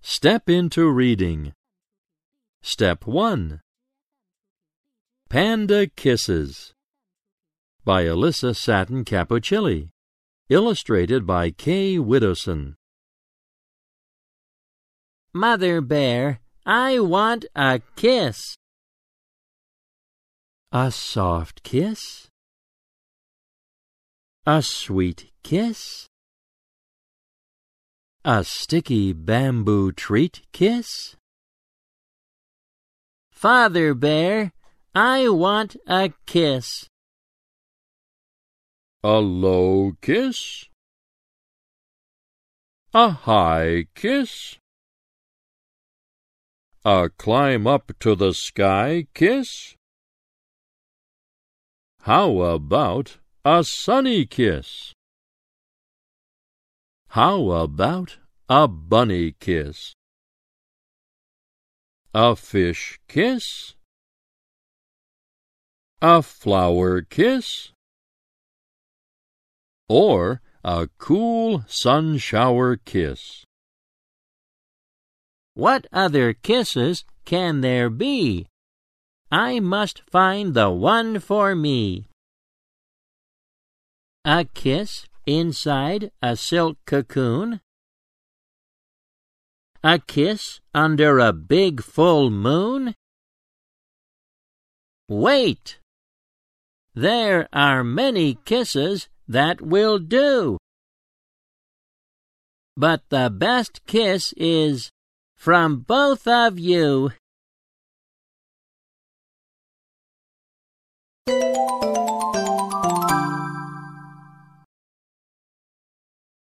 Step into reading. Step 1 Panda Kisses by Alyssa Satin Capucilli. Illustrated by Kay Widdowson. Mother Bear, I want a kiss. A soft kiss? A sweet kiss? A sticky bamboo treat kiss? Father Bear, I want a kiss. A low kiss? A high kiss? A climb up to the sky kiss? How about a sunny kiss? How about a bunny kiss? A fish kiss? A flower kiss? Or a cool sun shower kiss? What other kisses can there be? I must find the one for me. A kiss inside a silk cocoon? A kiss under a big full moon? Wait! There are many kisses that will do. But the best kiss is from both of you.